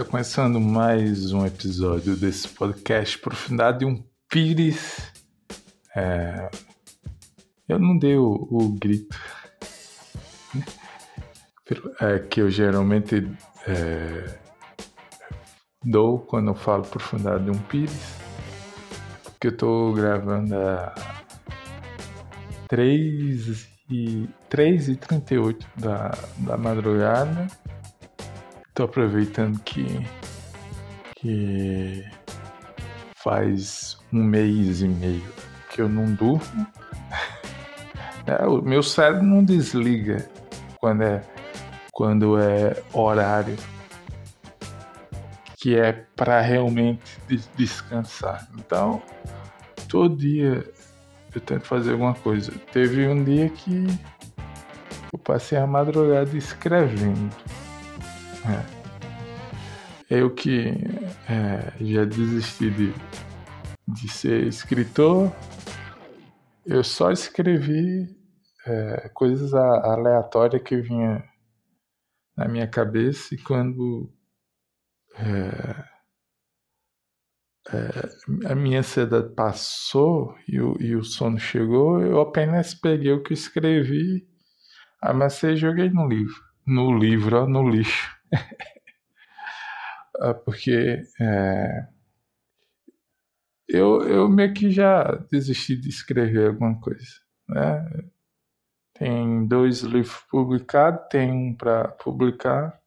Está começando mais um episódio desse podcast Profundidade de um Pires. É... Eu não dei o, o grito é, que eu geralmente é, dou quando eu falo Profundidade de um Pires, que eu estou gravando a 3 e, 3 e 38 da, da madrugada tô aproveitando que, que faz um mês e meio que eu não durmo. É, o meu cérebro não desliga quando é, quando é horário que é para realmente descansar. Então, todo dia eu tento fazer alguma coisa. Teve um dia que eu passei a madrugada escrevendo. É. Eu que é, já desisti de, de ser escritor, eu só escrevi é, coisas aleatórias que vinha na minha cabeça e quando é, é, a minha ansiedade passou e o, e o sono chegou, eu apenas peguei o que escrevi, amassei e joguei no livro. No livro, no lixo. Ah, porque é, eu, eu meio que já desisti de escrever alguma coisa. Né? Tem dois livros publicados, tem um para publicar,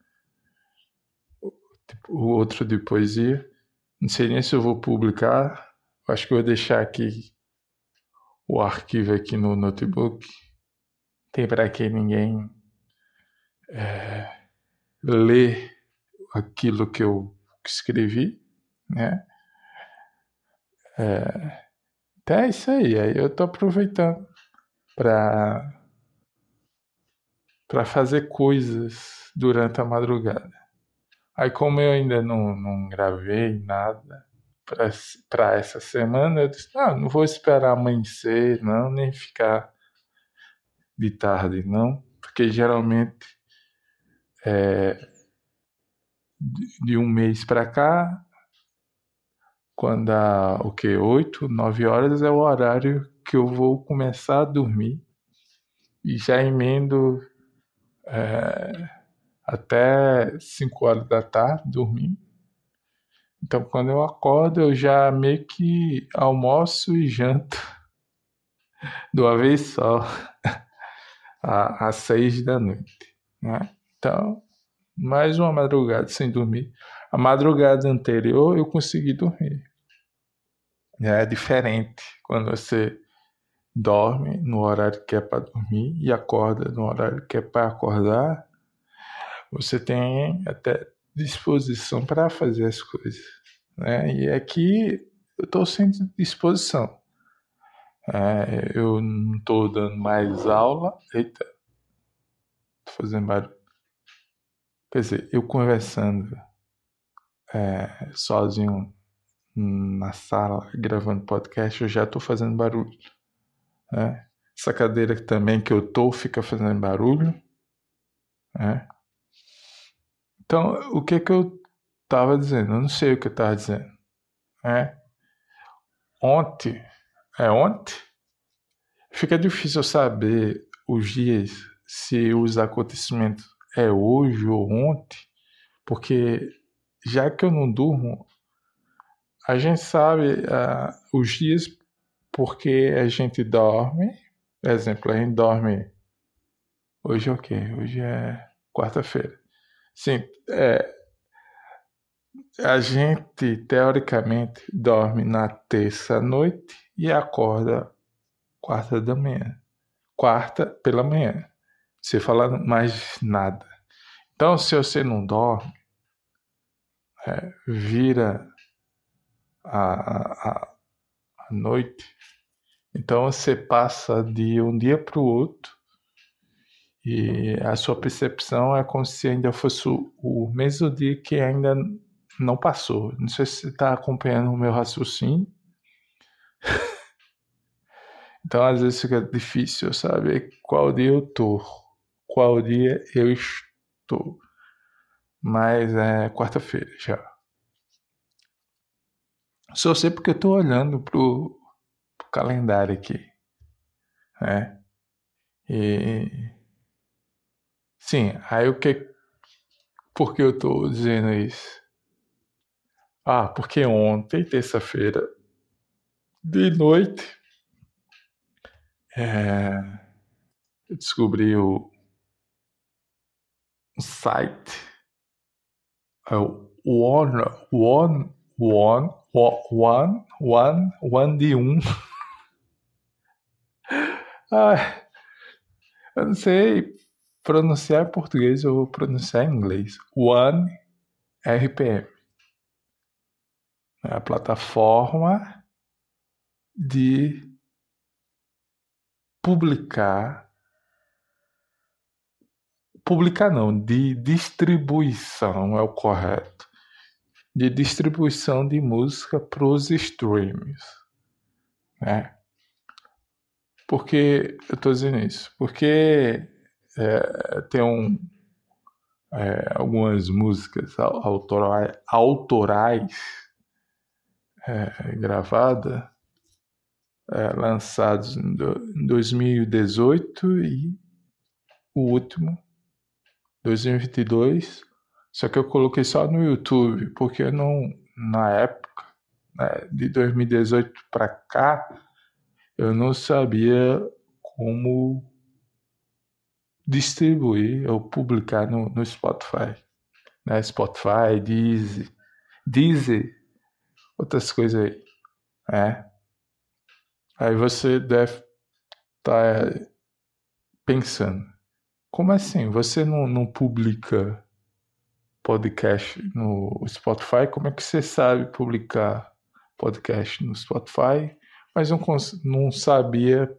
tipo, o outro de poesia. Não sei nem se eu vou publicar. Acho que vou deixar aqui o arquivo aqui no notebook. Tem para que ninguém é, ler aquilo que eu escrevi, né? É, então é isso aí. Aí eu tô aproveitando para para fazer coisas durante a madrugada. Aí como eu ainda não, não gravei nada para essa semana, eu disse, não, não vou esperar amanhecer, não, nem ficar de tarde, não, porque geralmente é, de um mês para cá, quando dá o que? 8, 9 horas é o horário que eu vou começar a dormir e já emendo é, até 5 horas da tarde dormindo. Então quando eu acordo eu já meio que almoço e janto de uma vez só às 6 da noite. Né? Então mais uma madrugada sem dormir. A madrugada anterior eu consegui dormir. É diferente quando você dorme no horário que é para dormir e acorda no horário que é para acordar. Você tem até disposição para fazer as coisas. Né? E aqui eu estou sem disposição. É, eu não estou dando mais aula. Eita, tô fazendo barulho. Quer dizer, eu conversando é, sozinho na sala, gravando podcast, eu já estou fazendo barulho. Né? Essa cadeira também que eu tô fica fazendo barulho. Né? Então, o que que eu estava dizendo? Eu não sei o que eu estava dizendo. Né? Ontem, é ontem, fica difícil saber os dias se os acontecimentos é hoje ou ontem, porque já que eu não durmo, a gente sabe uh, os dias porque a gente dorme. Exemplo, a gente dorme. Hoje é o quê? Hoje é quarta-feira. Sim, é, a gente teoricamente dorme na terça noite e acorda quarta da manhã. Quarta pela manhã. Você fala mais nada. Então, se você não dorme, é, vira a, a, a noite, então você passa de um dia para o outro e a sua percepção é como se ainda fosse o, o mesmo dia que ainda não passou. Não sei se você está acompanhando o meu raciocínio. então, às vezes fica difícil saber qual dia eu tô qual dia eu estou. Mas é quarta-feira já. Só sei porque eu tô olhando pro, pro calendário aqui. Né? E. Sim, aí o que. Por que eu tô dizendo isso? Ah, porque ontem, terça-feira, de noite, é, eu descobri o, o site, é o One, One, One, One, One, One de um. ah, eu não sei pronunciar português ou pronunciar inglês. One RPM. É a plataforma de publicar publicar não, de distribuição é o correto. De distribuição de música para os streams. Né? Porque eu estou dizendo isso? Porque é, tem um, é, algumas músicas autorais, autorais é, gravadas, é, lançadas em 2018 e o último 2022. Só que eu coloquei só no YouTube, porque não na época né, de 2018 para cá eu não sabia como distribuir ou publicar no, no Spotify. Né? Spotify, Deezer, Deezer, outras coisas aí. Né? Aí você deve estar tá pensando, como assim? Você não, não publica podcast no Spotify? Como é que você sabe publicar podcast no Spotify? Mas não, não sabia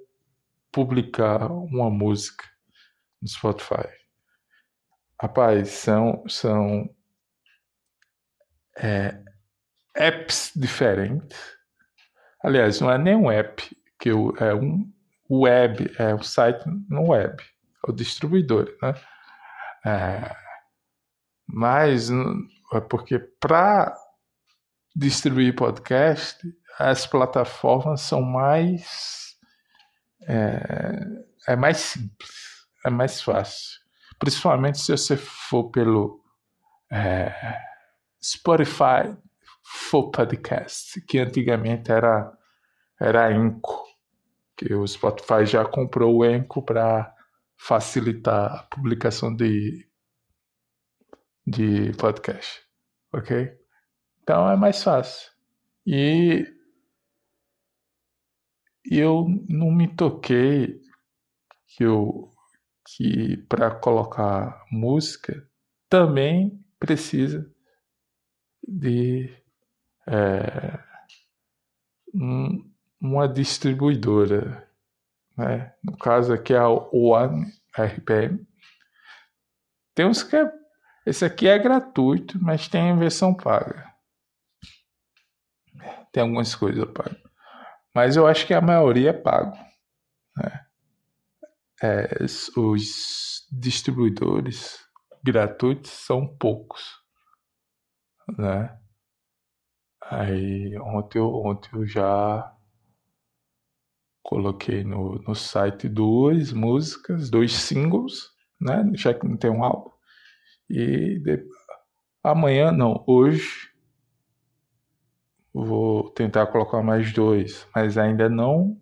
publicar uma música no Spotify. Rapaz, são, são é, apps diferentes. Aliás, não é nem um app, que é um web, é um site no web, o distribuidor, né? É, mas é porque para distribuir podcast, as plataformas são mais é, é mais simples é mais fácil. Principalmente se você for pelo é, Spotify for Podcast, que antigamente era, era Enco, que o Spotify já comprou o Enco para facilitar a publicação de, de podcast, ok? Então é mais fácil. E eu não me toquei que eu que para colocar música também precisa de é, um, uma distribuidora. Né? No caso aqui é a One RPM. Tem uns que é, esse aqui é gratuito, mas tem a versão paga. Tem algumas coisas pagas. Mas eu acho que a maioria é pago. Né? é, os distribuidores gratuitos são poucos, né? Aí ontem ontem eu já coloquei no, no site duas músicas, dois singles, né? Já que não tem um álbum. E de, amanhã, não, hoje vou tentar colocar mais dois, mas ainda não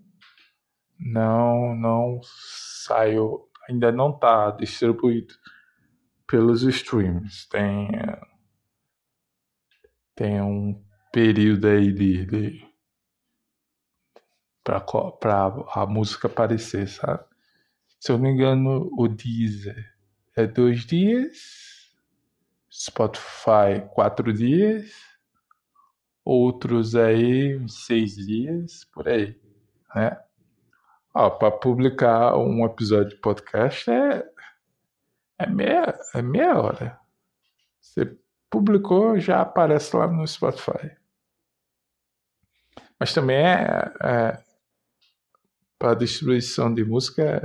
não não saiu, ainda não está distribuído pelos streams. Tem, tem um período aí de, de para a música aparecer, sabe? Se eu não me engano, o Deezer é dois dias, Spotify quatro dias, outros aí seis dias, por aí, né? Ah, para publicar um episódio de podcast é, é, meia, é meia hora. Você publicou, já aparece lá no Spotify. Mas também é, é para distribuição de música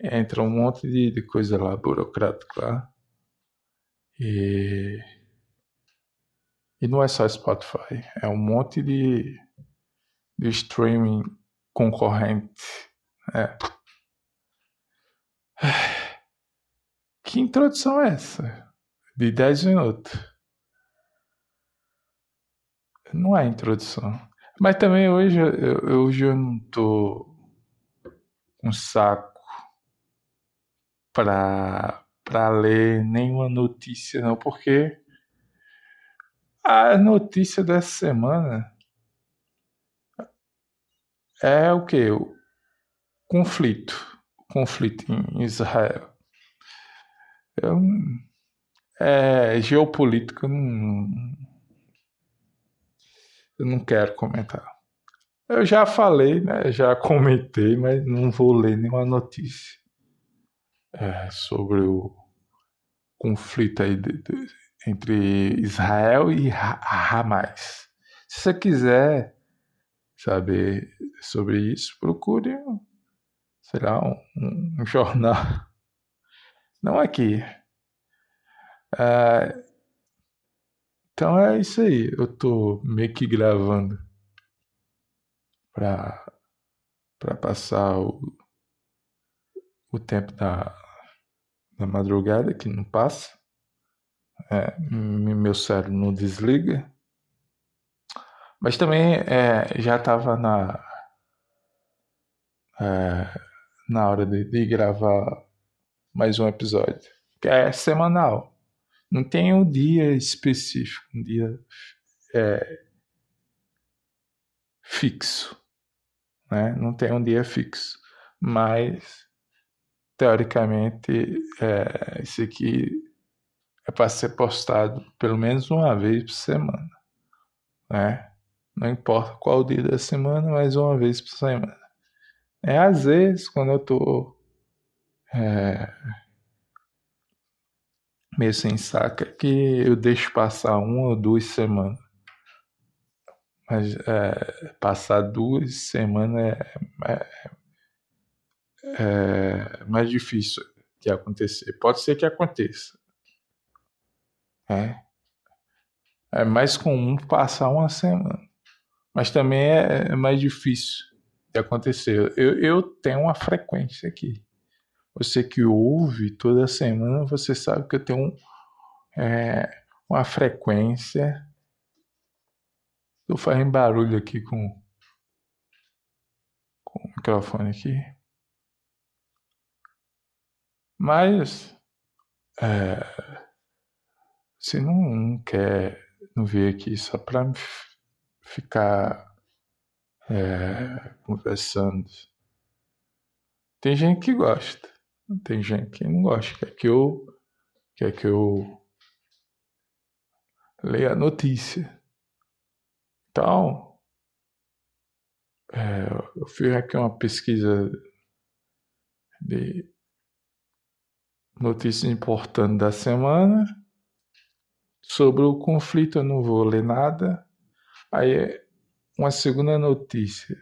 é, entra um monte de, de coisa lá burocrática lá. E, e não é só Spotify, é um monte de, de streaming concorrente. É. Que introdução é essa? De 10 minutos. Não é introdução. Mas também hoje, eu, hoje eu não tô com saco para para ler nenhuma notícia não, porque a notícia dessa semana é o que? O conflito. conflito em Israel. Eu, é, geopolítica, não, eu não quero comentar. Eu já falei, né, já comentei, mas não vou ler nenhuma notícia é, sobre o conflito aí de, de, entre Israel e Hamas. Se você quiser saber sobre isso, procure, sei um, um jornal. Não aqui. É, então é isso aí. Eu tô meio que gravando para para passar o, o tempo da, da madrugada que não passa. É, meu cérebro não desliga. Mas também é, já estava na, é, na hora de, de, gravar mais um episódio. Que é semanal. Não tem um dia específico, um dia é, fixo. Né? Não tem um dia fixo. Mas, teoricamente, é, esse aqui é para ser postado pelo menos uma vez por semana. Né? Não importa qual dia da semana, mas uma vez por semana. É, às vezes, quando eu é, meio sem saca, que eu deixo passar uma ou duas semanas. Mas é, passar duas semanas é, é, é, mais difícil de acontecer. Pode ser que aconteça. É, é mais comum passar uma semana mas também é, é mais difícil de acontecer. Eu, eu tenho uma frequência aqui. Você que ouve toda semana, você sabe que eu tenho um, é, uma frequência. Estou fazendo barulho aqui com, com o microfone aqui. Mas é, você não, não quer não vir aqui só para ficar é, conversando. Tem gente que gosta, tem gente que não gosta, quer que eu, quer que eu leia a notícia. Então, é, eu fiz aqui uma pesquisa de notícias importantes da semana. Sobre o conflito eu não vou ler nada, Aí, uma segunda notícia,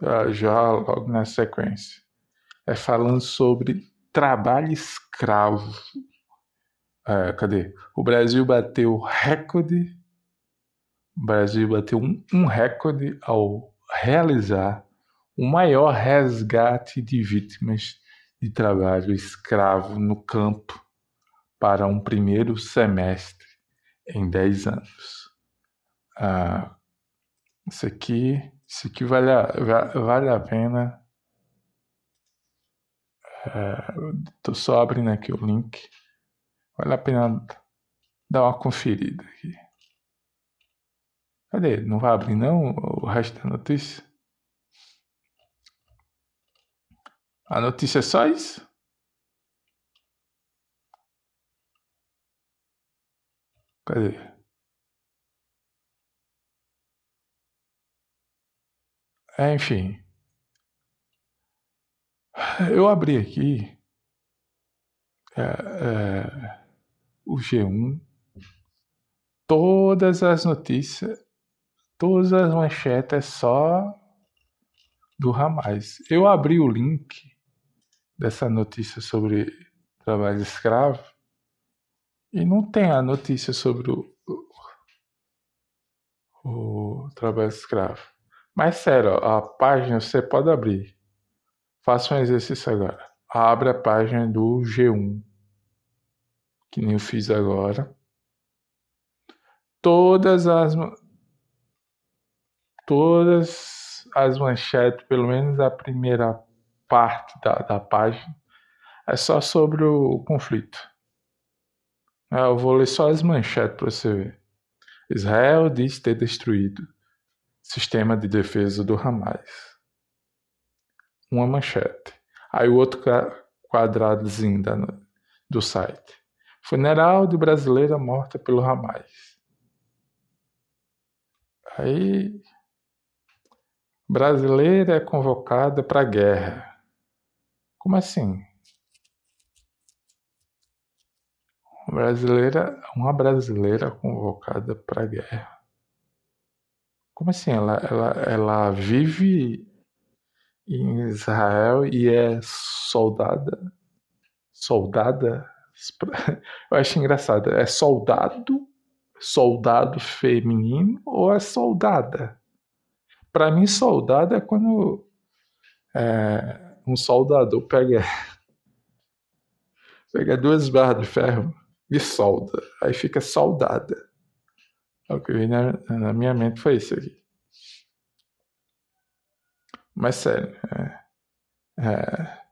ah, já logo na sequência, é falando sobre trabalho escravo. É, cadê? O Brasil bateu recorde. O Brasil bateu um, um recorde ao realizar o maior resgate de vítimas de trabalho escravo no campo para um primeiro semestre em 10 anos. Ah, isso aqui, isso aqui vale a, vale a pena. É, tô só abrindo aqui o link. Vale a pena dar uma conferida aqui. Cadê? Não vai abrir não o resto da notícia? A notícia é só isso? Cadê? É, enfim. Eu abri aqui é, é, o G1, todas as notícias, todas as manchetes é só do Ramais. Eu abri o link dessa notícia sobre trabalho escravo E não tem a notícia sobre o, o, o trabalho escravo. Mas sério, a página você pode abrir. Faça um exercício agora. Abre a página do G1, que nem eu fiz agora. Todas as todas as manchetes, pelo menos a primeira parte da, da página, é só sobre o conflito. É, eu vou ler só as manchetes para você ver. Israel diz ter destruído sistema de defesa do Hamas. Uma manchete. Aí o outro quadradozinho da, do site. Funeral de brasileira morta pelo Hamas. Aí brasileira é convocada para guerra. Como assim? brasileira, uma brasileira convocada para guerra. Como assim? Ela, ela, ela vive em Israel e é soldada? Soldada? Eu acho engraçado. É soldado? Soldado feminino ou é soldada? Para mim, soldado é quando é, um soldador pega, pega duas barras de ferro de solda. Aí fica soldada. O que veio na, na, minha mente foi isso aqui. Mas sério, é, é,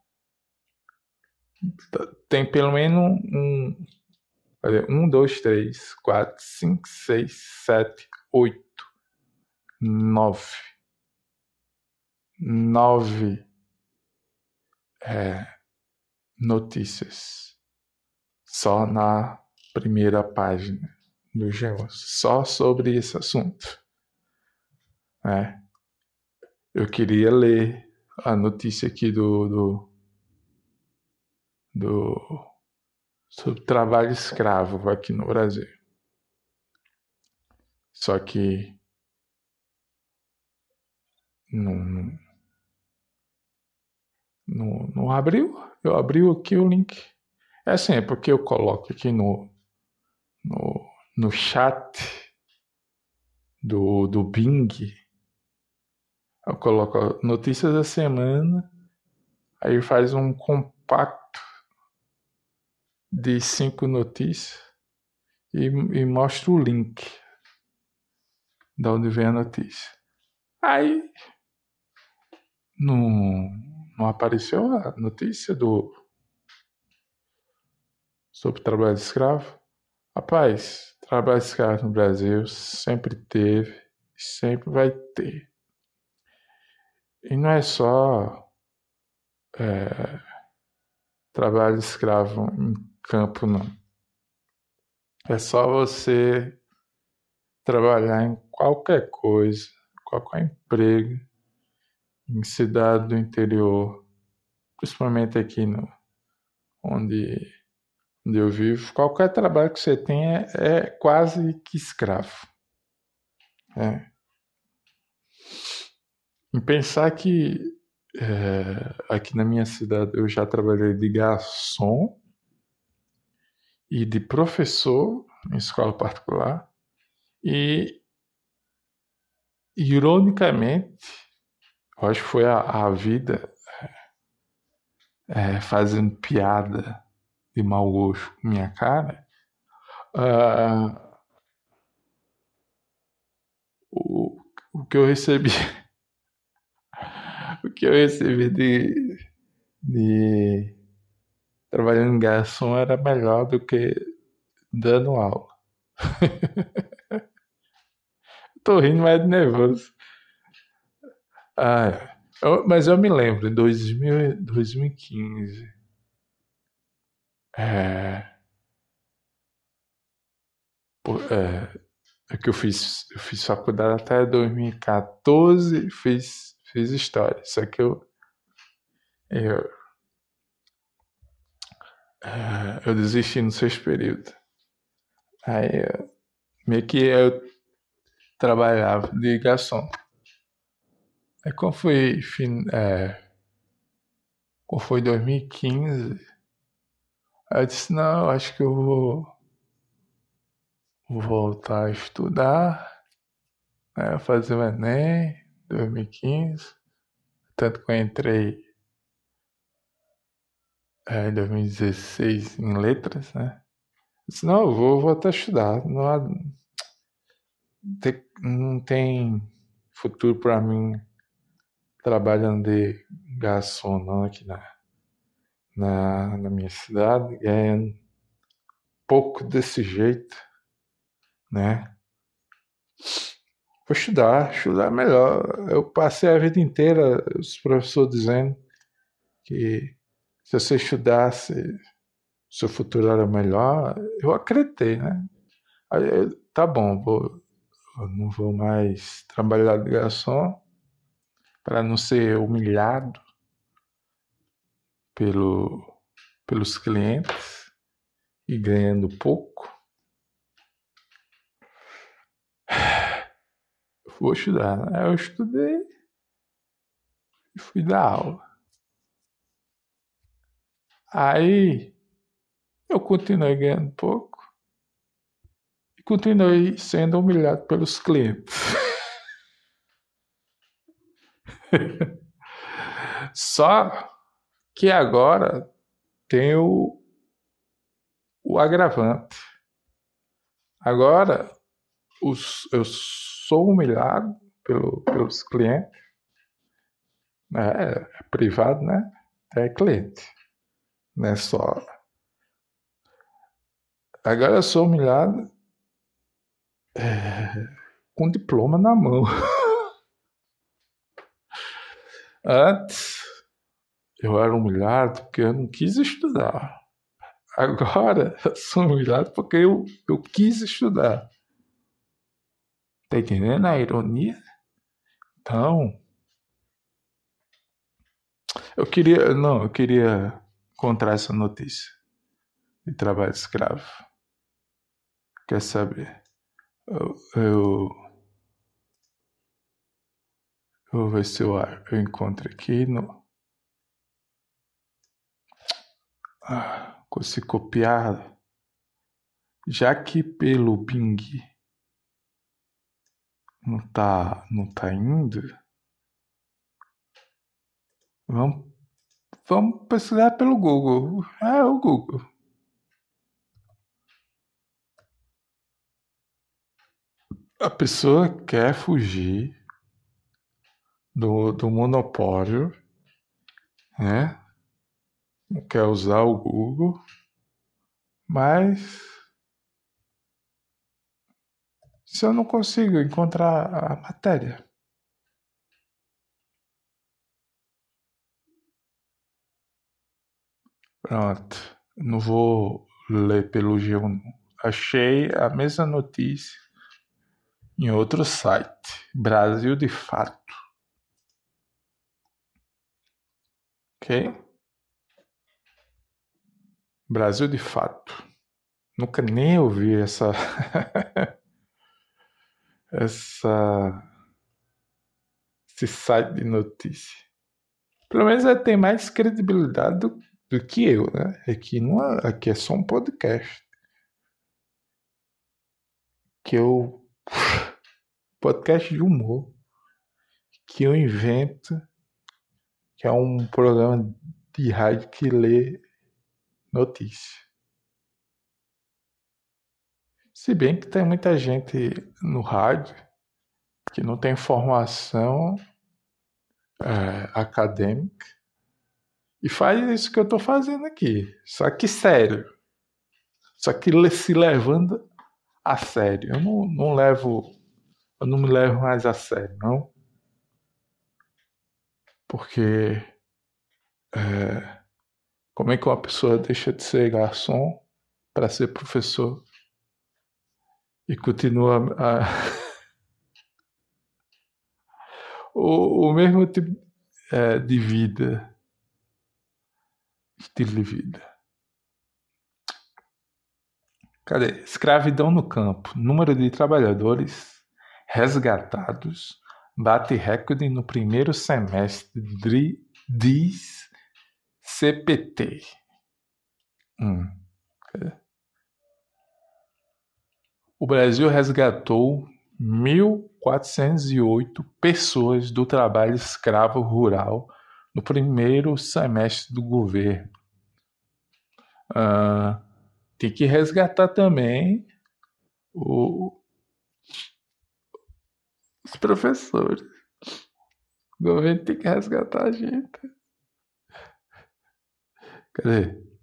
tem pelo menos um, um, dois, três, quatro, cinco, seis, sete, oito, nove, nove é, notícias só na primeira página do G11, só sobre esse assunto. É. Eu queria ler a notícia aqui do, do, do sobre trabalho escravo aqui no Brasil. Só que não, não, não, abriu. Eu abri aqui o link. É assim, é porque eu coloco aqui no, no, no chat do, do Bing, eu coloco notícias da semana, aí faz um compacto de cinco notícias e, e mostra o link de onde vem a notícia. Aí não, não apareceu a notícia do sobre trabalho escravo? Rapaz, trabalho escravo no Brasil sempre teve e sempre vai ter. E não é só é, trabalho escravo em campo, não. É só você trabalhar em qualquer coisa, qualquer emprego, em cidade do interior, principalmente aqui no onde onde eu vivo, qualquer trabalho que você tenha é quase que escravo. É. Em pensar que é, aqui na minha cidade eu já trabalhei de garçom e de professor em escola particular e ironicamente eu acho que foi a, a vida é, fazendo piada de mau gosto com minha cara, uh, o, o que eu recebi que eu recebi de, de trabalhando em garçom era melhor do que dando aula. Tô rindo, mas é nervoso. Ah, eu, mas eu me lembro, em 2000, 2015, é, é, é que eu fiz, eu fiz faculdade até 2014, fiz, fiz história. Só que eu, eu, é, eu desisti no sexto período. Aí meio que eu trabalhava de garçom. Aí quando foi, é, quando foi 2015, Aí eu disse, não, acho que eu vou voltar a estudar, né, fazer o Enem 2015, tanto que eu entrei é, em 2016 em letras, né? Disse, não, eu vou voltar a estudar. Não, há, não tem futuro para mim trabalhando de garçom não aqui na, na, na minha cidade, ganhando pouco desse jeito, né? Vou estudar, estudar melhor. Eu passei a vida inteira os professores dizendo que se você estudasse, seu futuro era melhor. Eu acreditei, né? Aí, tá bom, vou, não vou mais trabalhar de garçom para não ser humilhado pelo, pelos clientes e ganhando pouco. Vou estudar. Né? Eu estudei e fui dar aula. Aí eu continuei ganhando pouco e continuei sendo humilhado pelos clientes. Só que agora tem o, o agravante. Agora os, eu sou humilhado pelo, pelos clientes. Né? É privado, né? É cliente não é só. Agora eu sou humilhado é, com diploma na mão. Antes eu era humilhado porque eu não quis estudar. Agora eu sou humilhado porque eu, eu quis estudar. Tá entendendo a ironia? Então, eu queria, não, eu queria contra essa notícia de trabalho escravo. Quer saber? Eu, eu vou ver se eu, eu encontro aqui no. Ah, consigo copiar. Já que pelo Bing não tá, não tá indo, vamos Vamos pesquisar pelo Google. É o Google. A pessoa quer fugir do, do monopólio, né? Quer usar o Google, mas se eu não consigo encontrar a matéria, Pronto. Não vou ler pelo G1. Achei a mesma notícia em outro site. Brasil de Fato. Ok? Brasil de Fato. Nunca nem ouvi essa. essa. esse site de notícia. Pelo menos tem mais credibilidade do do que eu, né? Aqui, não é, aqui é só um podcast. Que eu. Podcast de humor. Que eu invento. Que é um programa de rádio que lê notícia. Se bem que tem muita gente no rádio que não tem formação é, acadêmica e faz isso que eu estou fazendo aqui. Só que sério. Só que se levando a sério. Eu não, não levo. Eu não me levo mais a sério, não. Porque. É, como é que uma pessoa deixa de ser garçom para ser professor e continua a, o, o mesmo tipo é, de vida estilo de vida. Cadê? Escravidão no campo. Número de trabalhadores resgatados bate recorde no primeiro semestre, diz CPT. O Brasil resgatou 1.408 pessoas do trabalho escravo rural no primeiro semestre do governo. Uh, tem que resgatar também o, os professores. O governo tem que resgatar a gente. Cadê?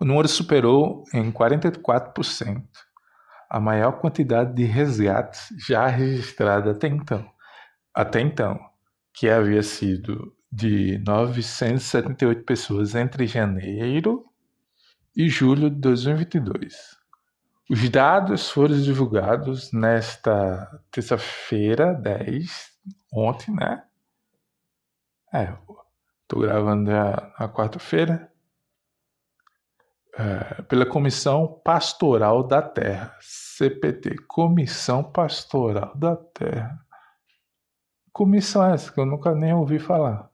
O número superou em 44% a maior quantidade de resgates já registrada até então. Até então, que havia sido de 978 pessoas entre janeiro e julho de 2022. Os dados foram divulgados nesta terça-feira, 10, ontem, né? É, tô gravando na quarta-feira. É, pela Comissão Pastoral da Terra, CPT, Comissão Pastoral da Terra. Comissão essa que eu nunca nem ouvi falar.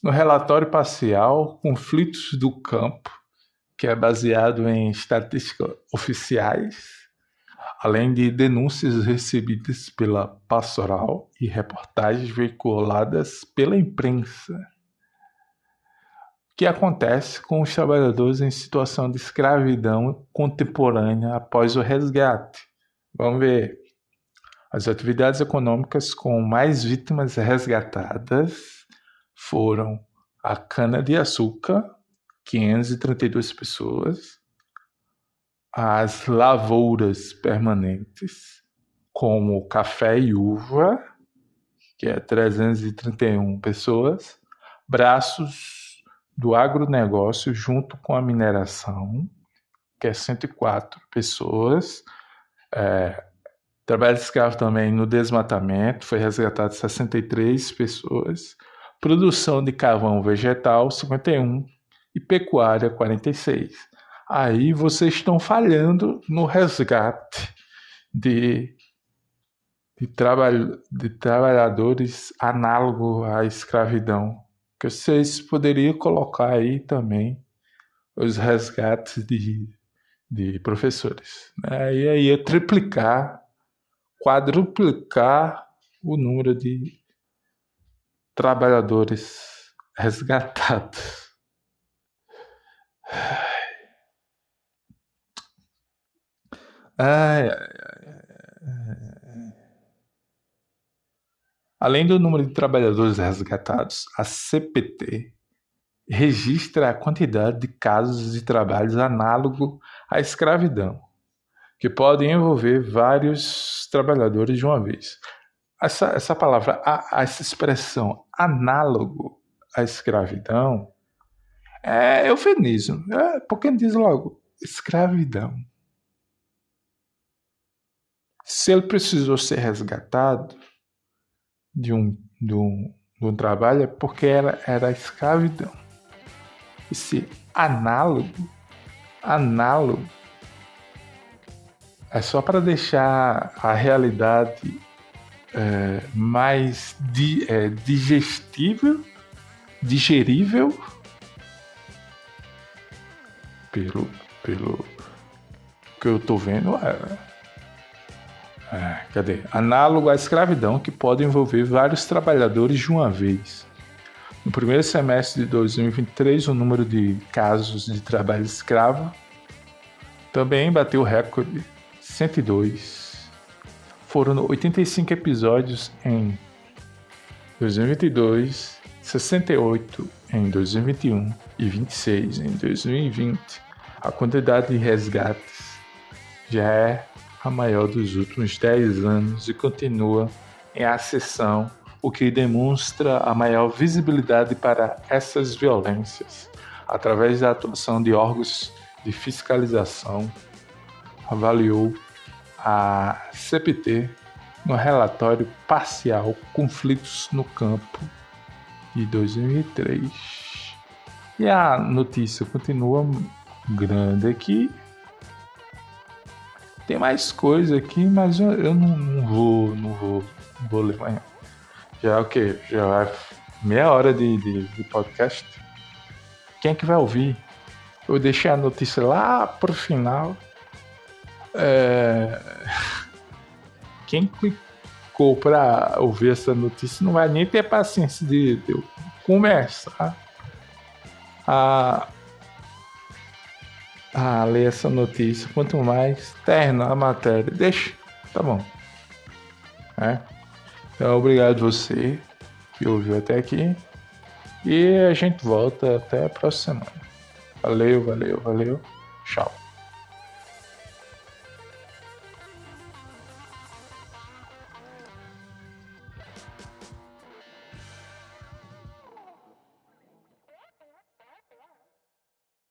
No relatório parcial Conflitos do Campo, que é baseado em estatísticas oficiais, além de denúncias recebidas pela pastoral e reportagens veiculadas pela imprensa. Que acontece com os trabalhadores em situação de escravidão contemporânea após o resgate? Vamos ver. As atividades econômicas com mais vítimas resgatadas foram a cana-de-açúcar, 532 pessoas, as lavouras permanentes, como café e uva, que é 331 pessoas, braços do agronegócio junto com a mineração, que é 104 pessoas, é, trabalho escravo também no desmatamento, foi resgatado 63 pessoas, produção de carvão vegetal 51 e pecuária 46. Aí vocês estão falhando no resgate de, de, trabalho, de trabalhadores análogo à escravidão. Que vocês poderiam colocar aí também os resgates de, de professores. Né? E aí ia triplicar, quadruplicar o número de trabalhadores resgatados. Ai, ai, ai, Além do número de trabalhadores resgatados, a CPT registra a quantidade de casos de trabalhos análogo à escravidão, que podem envolver vários trabalhadores de uma vez essa, essa palavra, a, essa expressão análogo à escravidão é eufemismo. É, porque diz logo escravidão. Se ele precisou ser resgatado de um, de um, de um trabalho, é porque era, era escravidão. Esse análogo, análogo, é só para deixar a realidade é, mais di, é, digestível, digerível pelo, pelo que eu estou vendo. É, é, cadê? Análogo à escravidão que pode envolver vários trabalhadores de uma vez. No primeiro semestre de 2023, o número de casos de trabalho escravo também bateu o recorde 102 foram 85 episódios em 2022, 68 em 2021 e 26 em 2020. A quantidade de resgates já é a maior dos últimos 10 anos e continua em ascensão, o que demonstra a maior visibilidade para essas violências através da atuação de órgãos de fiscalização, avaliou a CPT no relatório parcial Conflitos no Campo de 2003. E a notícia continua grande aqui. Tem mais coisa aqui, mas eu, eu não, não, vou, não vou, não vou ler. Já é o que? Já vai meia hora de, de, de podcast. Quem é que vai ouvir? Eu deixei a notícia lá pro final É... Quem clicou para ouvir essa notícia não vai nem ter paciência de, de começar a, a ler essa notícia. Quanto mais terna a matéria. Deixa, tá bom. É. Então, obrigado você que ouviu até aqui. E a gente volta até a próxima semana. Valeu, valeu, valeu. Tchau.